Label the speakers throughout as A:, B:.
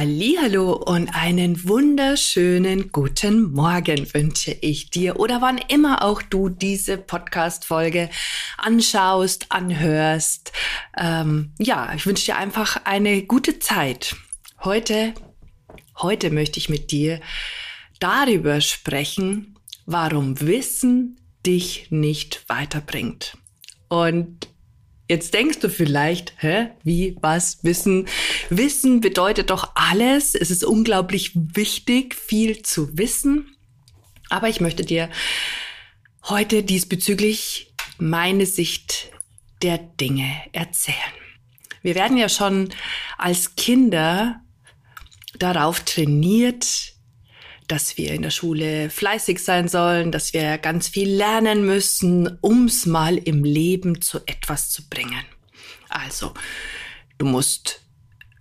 A: Hallo und einen wunderschönen guten Morgen wünsche ich dir oder wann immer auch du diese Podcast Folge anschaust, anhörst. Ähm, ja, ich wünsche dir einfach eine gute Zeit. Heute, heute möchte ich mit dir darüber sprechen, warum Wissen dich nicht weiterbringt. Und Jetzt denkst du vielleicht, hä, wie, was, Wissen? Wissen bedeutet doch alles. Es ist unglaublich wichtig, viel zu wissen. Aber ich möchte dir heute diesbezüglich meine Sicht der Dinge erzählen. Wir werden ja schon als Kinder darauf trainiert, dass wir in der Schule fleißig sein sollen, dass wir ganz viel lernen müssen, ums mal im Leben zu etwas zu bringen. Also, du musst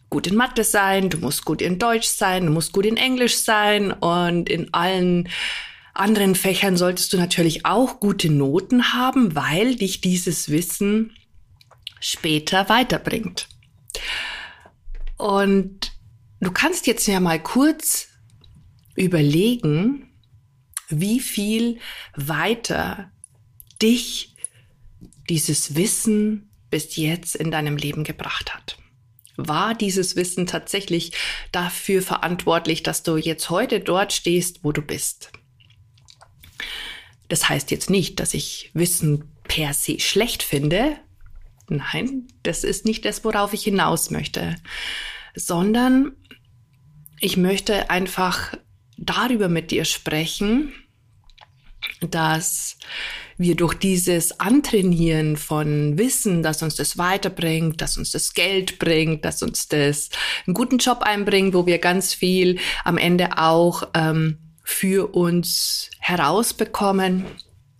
A: gut in Mathe sein, du musst gut in Deutsch sein, du musst gut in Englisch sein und in allen anderen Fächern solltest du natürlich auch gute Noten haben, weil dich dieses Wissen später weiterbringt. Und du kannst jetzt ja mal kurz überlegen, wie viel weiter dich dieses Wissen bis jetzt in deinem Leben gebracht hat. War dieses Wissen tatsächlich dafür verantwortlich, dass du jetzt heute dort stehst, wo du bist? Das heißt jetzt nicht, dass ich Wissen per se schlecht finde. Nein, das ist nicht das, worauf ich hinaus möchte, sondern ich möchte einfach darüber mit dir sprechen, dass wir durch dieses Antrainieren von Wissen, dass uns das weiterbringt, dass uns das Geld bringt, dass uns das einen guten Job einbringt, wo wir ganz viel am Ende auch ähm, für uns herausbekommen,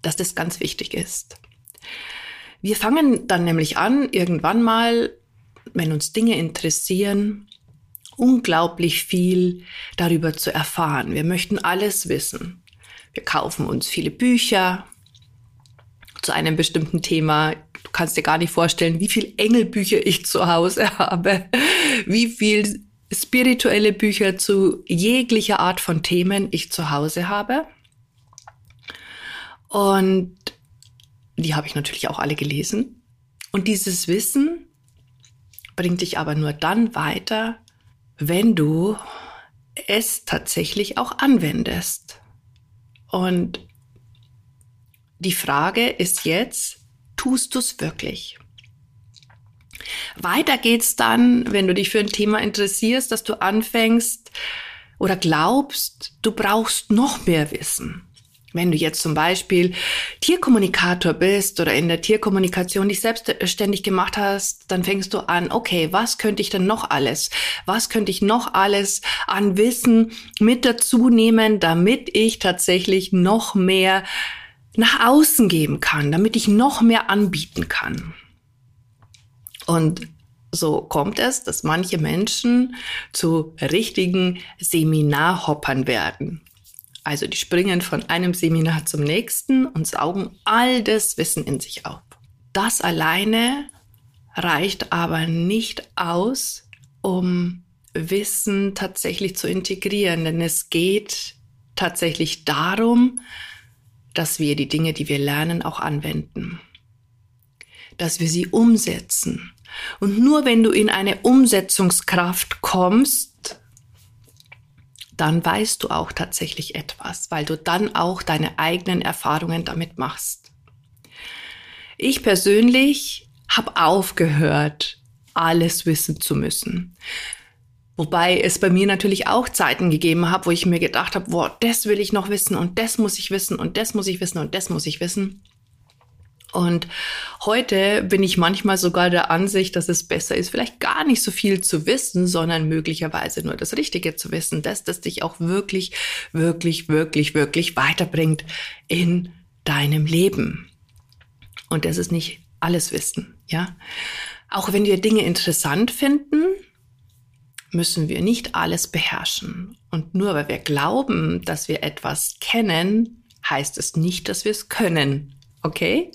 A: dass das ganz wichtig ist. Wir fangen dann nämlich an, irgendwann mal, wenn uns Dinge interessieren, unglaublich viel darüber zu erfahren. Wir möchten alles wissen. Wir kaufen uns viele Bücher zu einem bestimmten Thema. Du kannst dir gar nicht vorstellen, wie viel Engelbücher ich zu Hause habe, wie viel spirituelle Bücher zu jeglicher Art von Themen ich zu Hause habe. Und die habe ich natürlich auch alle gelesen. Und dieses Wissen bringt dich aber nur dann weiter, wenn du es tatsächlich auch anwendest. Und die Frage ist jetzt, tust du es wirklich? Weiter geht's dann, wenn du dich für ein Thema interessierst, dass du anfängst oder glaubst, du brauchst noch mehr Wissen. Wenn du jetzt zum Beispiel Tierkommunikator bist oder in der Tierkommunikation dich selbstständig gemacht hast, dann fängst du an, okay, was könnte ich denn noch alles? Was könnte ich noch alles an Wissen mit dazu nehmen, damit ich tatsächlich noch mehr nach außen geben kann, damit ich noch mehr anbieten kann? Und so kommt es, dass manche Menschen zu richtigen Seminarhoppern werden. Also die springen von einem Seminar zum nächsten und saugen all das Wissen in sich auf. Das alleine reicht aber nicht aus, um Wissen tatsächlich zu integrieren, denn es geht tatsächlich darum, dass wir die Dinge, die wir lernen, auch anwenden, dass wir sie umsetzen. Und nur wenn du in eine Umsetzungskraft kommst, dann weißt du auch tatsächlich etwas, weil du dann auch deine eigenen Erfahrungen damit machst. Ich persönlich habe aufgehört, alles wissen zu müssen. Wobei es bei mir natürlich auch Zeiten gegeben hat, wo ich mir gedacht habe, boah, das will ich noch wissen und das muss ich wissen und das muss ich wissen und das muss ich wissen. Und heute bin ich manchmal sogar der Ansicht, dass es besser ist, vielleicht gar nicht so viel zu wissen, sondern möglicherweise nur das Richtige zu wissen, dass das dich auch wirklich, wirklich, wirklich, wirklich weiterbringt in deinem Leben. Und das ist nicht alles Wissen, ja. Auch wenn wir Dinge interessant finden, müssen wir nicht alles beherrschen. Und nur weil wir glauben, dass wir etwas kennen, heißt es nicht, dass wir es können. Okay?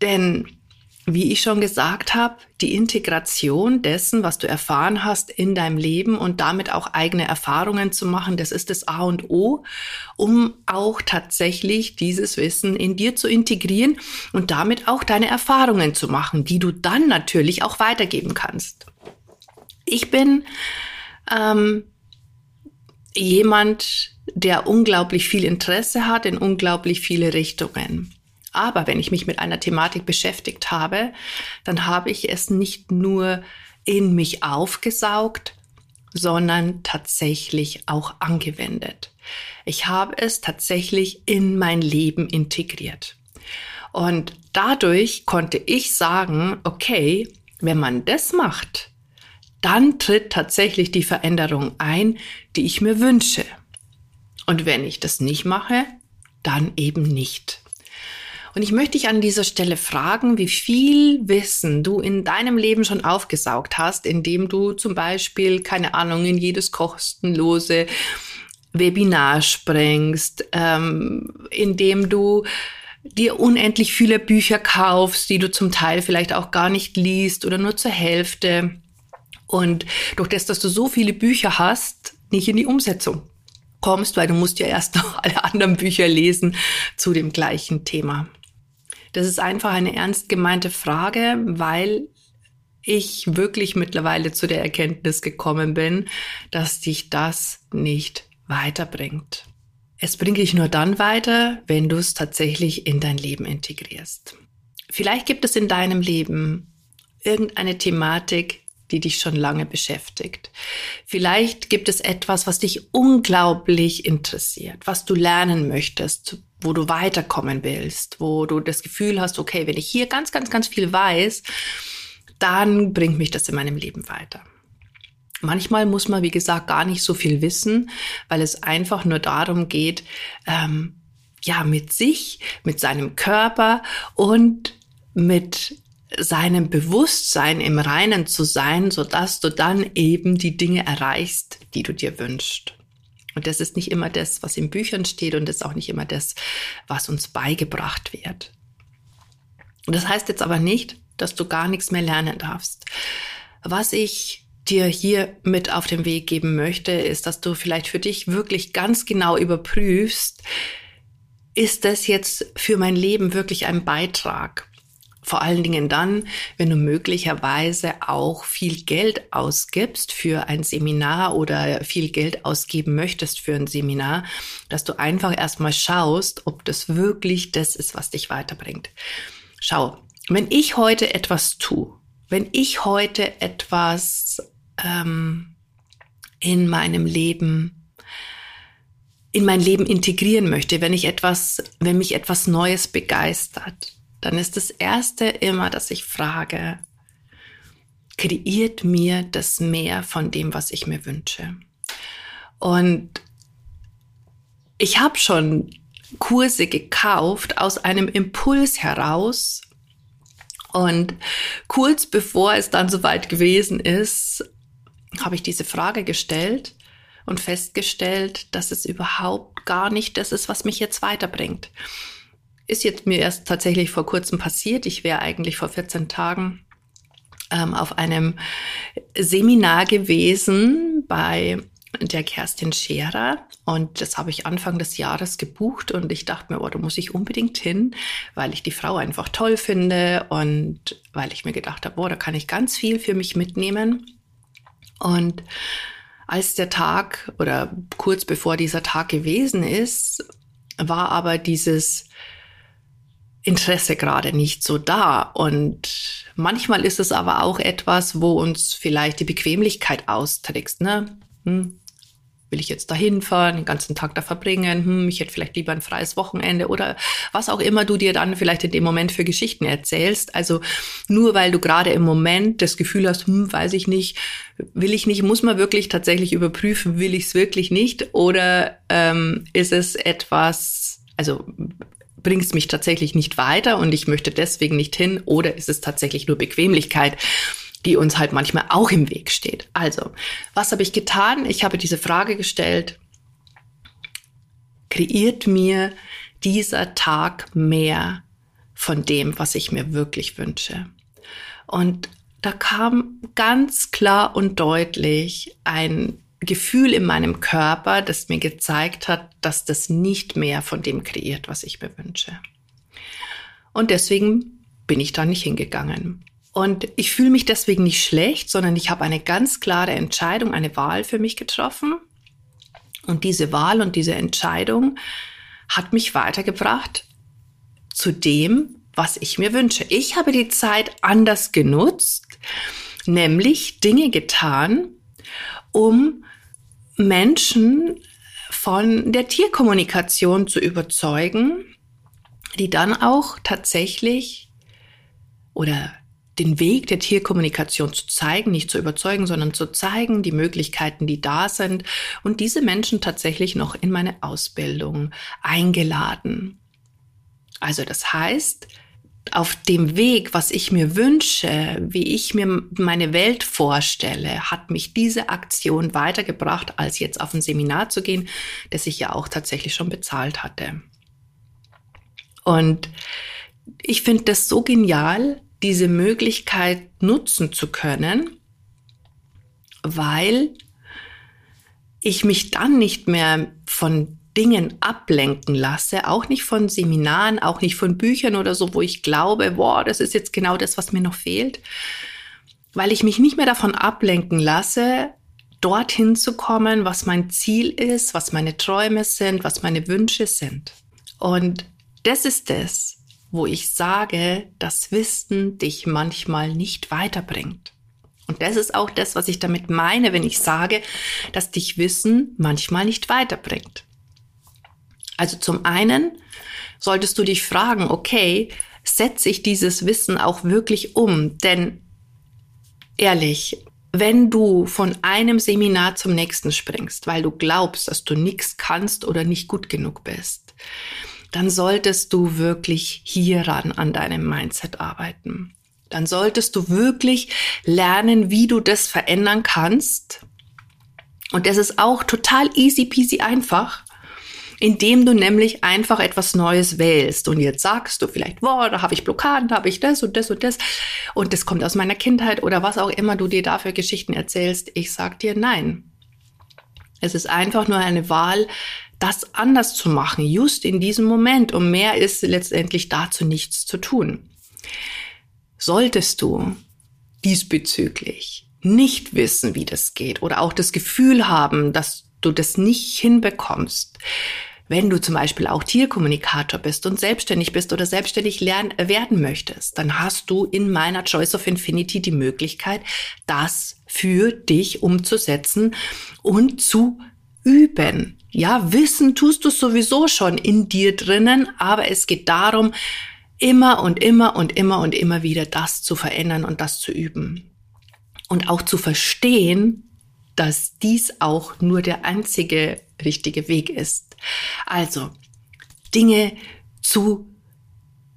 A: Denn wie ich schon gesagt habe, die Integration dessen, was du erfahren hast in deinem Leben und damit auch eigene Erfahrungen zu machen, das ist das A und O, um auch tatsächlich dieses Wissen in dir zu integrieren und damit auch deine Erfahrungen zu machen, die du dann natürlich auch weitergeben kannst. Ich bin ähm, jemand, der unglaublich viel Interesse hat in unglaublich viele Richtungen. Aber wenn ich mich mit einer Thematik beschäftigt habe, dann habe ich es nicht nur in mich aufgesaugt, sondern tatsächlich auch angewendet. Ich habe es tatsächlich in mein Leben integriert. Und dadurch konnte ich sagen, okay, wenn man das macht, dann tritt tatsächlich die Veränderung ein, die ich mir wünsche. Und wenn ich das nicht mache, dann eben nicht. Und ich möchte dich an dieser Stelle fragen, wie viel Wissen du in deinem Leben schon aufgesaugt hast, indem du zum Beispiel, keine Ahnung, in jedes kostenlose Webinar springst, ähm, indem du dir unendlich viele Bücher kaufst, die du zum Teil vielleicht auch gar nicht liest oder nur zur Hälfte und durch das, dass du so viele Bücher hast, nicht in die Umsetzung kommst, weil du musst ja erst noch alle anderen Bücher lesen zu dem gleichen Thema. Das ist einfach eine ernst gemeinte Frage, weil ich wirklich mittlerweile zu der Erkenntnis gekommen bin, dass dich das nicht weiterbringt. Es bringt dich nur dann weiter, wenn du es tatsächlich in dein Leben integrierst. Vielleicht gibt es in deinem Leben irgendeine Thematik, die dich schon lange beschäftigt. Vielleicht gibt es etwas, was dich unglaublich interessiert, was du lernen möchtest, wo du weiterkommen willst, wo du das Gefühl hast, okay, wenn ich hier ganz, ganz, ganz viel weiß, dann bringt mich das in meinem Leben weiter. Manchmal muss man, wie gesagt, gar nicht so viel wissen, weil es einfach nur darum geht, ähm, ja, mit sich, mit seinem Körper und mit seinem Bewusstsein im Reinen zu sein, so dass du dann eben die Dinge erreichst, die du dir wünschst. Und das ist nicht immer das, was in Büchern steht und das ist auch nicht immer das, was uns beigebracht wird. Und das heißt jetzt aber nicht, dass du gar nichts mehr lernen darfst. Was ich dir hier mit auf den Weg geben möchte, ist, dass du vielleicht für dich wirklich ganz genau überprüfst, ist das jetzt für mein Leben wirklich ein Beitrag? Vor allen Dingen dann, wenn du möglicherweise auch viel Geld ausgibst für ein Seminar oder viel Geld ausgeben möchtest für ein Seminar, dass du einfach erstmal schaust, ob das wirklich das ist, was dich weiterbringt. Schau, wenn ich heute etwas tue, wenn ich heute etwas ähm, in meinem Leben in mein Leben integrieren möchte, wenn ich etwas, wenn mich etwas Neues begeistert, dann ist das Erste immer, dass ich frage, kreiert mir das mehr von dem, was ich mir wünsche? Und ich habe schon Kurse gekauft aus einem Impuls heraus. Und kurz bevor es dann soweit gewesen ist, habe ich diese Frage gestellt und festgestellt, dass es überhaupt gar nicht das ist, was mich jetzt weiterbringt ist jetzt mir erst tatsächlich vor kurzem passiert. Ich wäre eigentlich vor 14 Tagen ähm, auf einem Seminar gewesen bei der Kerstin Scherer und das habe ich Anfang des Jahres gebucht und ich dachte mir, oh, da muss ich unbedingt hin, weil ich die Frau einfach toll finde und weil ich mir gedacht habe, boah, da kann ich ganz viel für mich mitnehmen. Und als der Tag oder kurz bevor dieser Tag gewesen ist, war aber dieses Interesse gerade nicht so da. Und manchmal ist es aber auch etwas, wo uns vielleicht die Bequemlichkeit austrickst. Ne? Hm. will ich jetzt da hinfahren, den ganzen Tag da verbringen, hm, ich hätte vielleicht lieber ein freies Wochenende oder was auch immer du dir dann vielleicht in dem Moment für Geschichten erzählst. Also nur weil du gerade im Moment das Gefühl hast, hm, weiß ich nicht, will ich nicht, muss man wirklich tatsächlich überprüfen, will ich es wirklich nicht oder ähm, ist es etwas, also bringst mich tatsächlich nicht weiter und ich möchte deswegen nicht hin oder ist es tatsächlich nur Bequemlichkeit? die uns halt manchmal auch im Weg steht. Also, was habe ich getan? Ich habe diese Frage gestellt, kreiert mir dieser Tag mehr von dem, was ich mir wirklich wünsche? Und da kam ganz klar und deutlich ein Gefühl in meinem Körper, das mir gezeigt hat, dass das nicht mehr von dem kreiert, was ich mir wünsche. Und deswegen bin ich da nicht hingegangen. Und ich fühle mich deswegen nicht schlecht, sondern ich habe eine ganz klare Entscheidung, eine Wahl für mich getroffen. Und diese Wahl und diese Entscheidung hat mich weitergebracht zu dem, was ich mir wünsche. Ich habe die Zeit anders genutzt, nämlich Dinge getan, um Menschen von der Tierkommunikation zu überzeugen, die dann auch tatsächlich oder den Weg der Tierkommunikation zu zeigen, nicht zu überzeugen, sondern zu zeigen, die Möglichkeiten, die da sind und diese Menschen tatsächlich noch in meine Ausbildung eingeladen. Also das heißt, auf dem Weg, was ich mir wünsche, wie ich mir meine Welt vorstelle, hat mich diese Aktion weitergebracht, als jetzt auf ein Seminar zu gehen, das ich ja auch tatsächlich schon bezahlt hatte. Und ich finde das so genial, diese Möglichkeit nutzen zu können, weil ich mich dann nicht mehr von Dingen ablenken lasse, auch nicht von Seminaren, auch nicht von Büchern oder so, wo ich glaube, boah, das ist jetzt genau das, was mir noch fehlt, weil ich mich nicht mehr davon ablenken lasse, dorthin zu kommen, was mein Ziel ist, was meine Träume sind, was meine Wünsche sind. Und das ist es, wo ich sage, dass Wissen dich manchmal nicht weiterbringt. Und das ist auch das, was ich damit meine, wenn ich sage, dass dich Wissen manchmal nicht weiterbringt. Also zum einen solltest du dich fragen, okay, setze ich dieses Wissen auch wirklich um? Denn ehrlich, wenn du von einem Seminar zum nächsten springst, weil du glaubst, dass du nichts kannst oder nicht gut genug bist, dann solltest du wirklich hieran an deinem Mindset arbeiten. Dann solltest du wirklich lernen, wie du das verändern kannst. Und das ist auch total easy peasy einfach, indem du nämlich einfach etwas Neues wählst. Und jetzt sagst du vielleicht, boah, da habe ich Blockaden, da habe ich das und das und das. Und das kommt aus meiner Kindheit oder was auch immer du dir dafür Geschichten erzählst. Ich sag dir nein. Es ist einfach nur eine Wahl, das anders zu machen, just in diesem Moment. Und mehr ist letztendlich dazu nichts zu tun. Solltest du diesbezüglich nicht wissen, wie das geht oder auch das Gefühl haben, dass du das nicht hinbekommst, wenn du zum Beispiel auch Tierkommunikator bist und selbstständig bist oder selbstständig lernen, werden möchtest, dann hast du in meiner Choice of Infinity die Möglichkeit, das für dich umzusetzen und zu üben. Ja, wissen tust du sowieso schon in dir drinnen, aber es geht darum, immer und immer und immer und immer wieder das zu verändern und das zu üben. Und auch zu verstehen, dass dies auch nur der einzige richtige Weg ist. Also, Dinge zu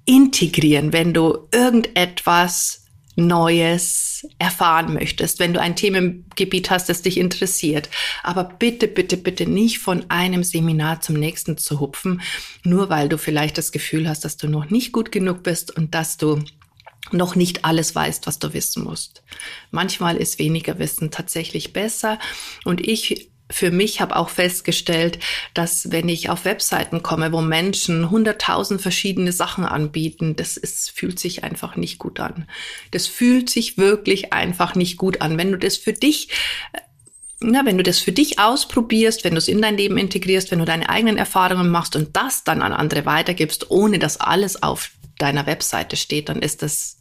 A: integrieren, wenn du irgendetwas Neues erfahren möchtest, wenn du ein Themengebiet hast, das dich interessiert. Aber bitte, bitte, bitte nicht von einem Seminar zum nächsten zu hupfen, nur weil du vielleicht das Gefühl hast, dass du noch nicht gut genug bist und dass du noch nicht alles weißt, was du wissen musst. Manchmal ist weniger Wissen tatsächlich besser und ich für mich habe auch festgestellt, dass wenn ich auf Webseiten komme, wo Menschen hunderttausend verschiedene Sachen anbieten, das ist, fühlt sich einfach nicht gut an. Das fühlt sich wirklich einfach nicht gut an. Wenn du das für dich na, wenn du das für dich ausprobierst, wenn du es in dein Leben integrierst, wenn du deine eigenen Erfahrungen machst und das dann an andere weitergibst, ohne dass alles auf deiner Webseite steht, dann ist das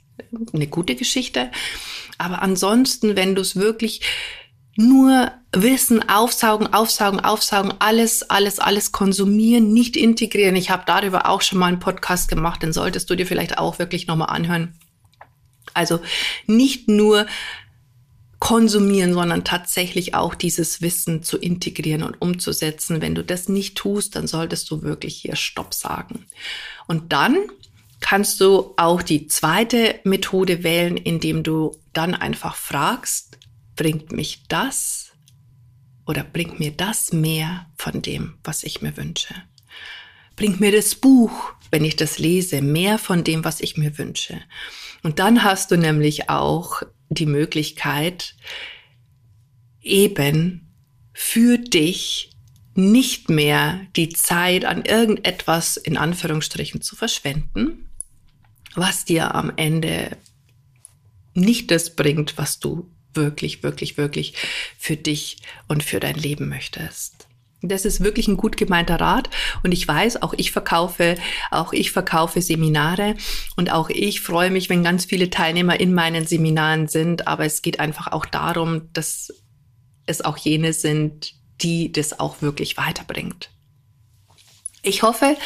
A: eine gute Geschichte. Aber ansonsten, wenn du es wirklich nur Wissen aufsaugen, aufsaugen, aufsaugen, alles, alles, alles konsumieren, nicht integrieren. Ich habe darüber auch schon mal einen Podcast gemacht, den solltest du dir vielleicht auch wirklich nochmal anhören. Also nicht nur konsumieren, sondern tatsächlich auch dieses Wissen zu integrieren und umzusetzen. Wenn du das nicht tust, dann solltest du wirklich hier Stopp sagen. Und dann kannst du auch die zweite Methode wählen, indem du dann einfach fragst, bringt mich das oder bringt mir das mehr von dem, was ich mir wünsche? Bringt mir das Buch, wenn ich das lese, mehr von dem, was ich mir wünsche? Und dann hast du nämlich auch die Möglichkeit, eben für dich nicht mehr die Zeit an irgendetwas in Anführungsstrichen zu verschwenden, was dir am Ende nicht das bringt, was du wirklich, wirklich, wirklich für dich und für dein Leben möchtest. Das ist wirklich ein gut gemeinter Rat und ich weiß, auch ich verkaufe, auch ich verkaufe Seminare und auch ich freue mich, wenn ganz viele Teilnehmer in meinen Seminaren sind, aber es geht einfach auch darum, dass es auch jene sind, die das auch wirklich weiterbringt. Ich hoffe,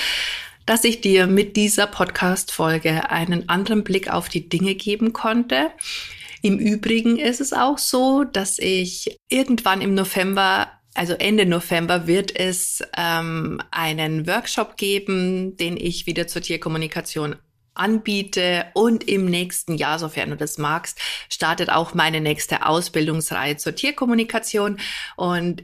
A: dass ich dir mit dieser Podcast Folge einen anderen Blick auf die Dinge geben konnte. Im Übrigen ist es auch so, dass ich irgendwann im November also Ende November wird es ähm, einen Workshop geben, den ich wieder zur Tierkommunikation anbiete und im nächsten Jahr, sofern du das magst, startet auch meine nächste Ausbildungsreihe zur Tierkommunikation und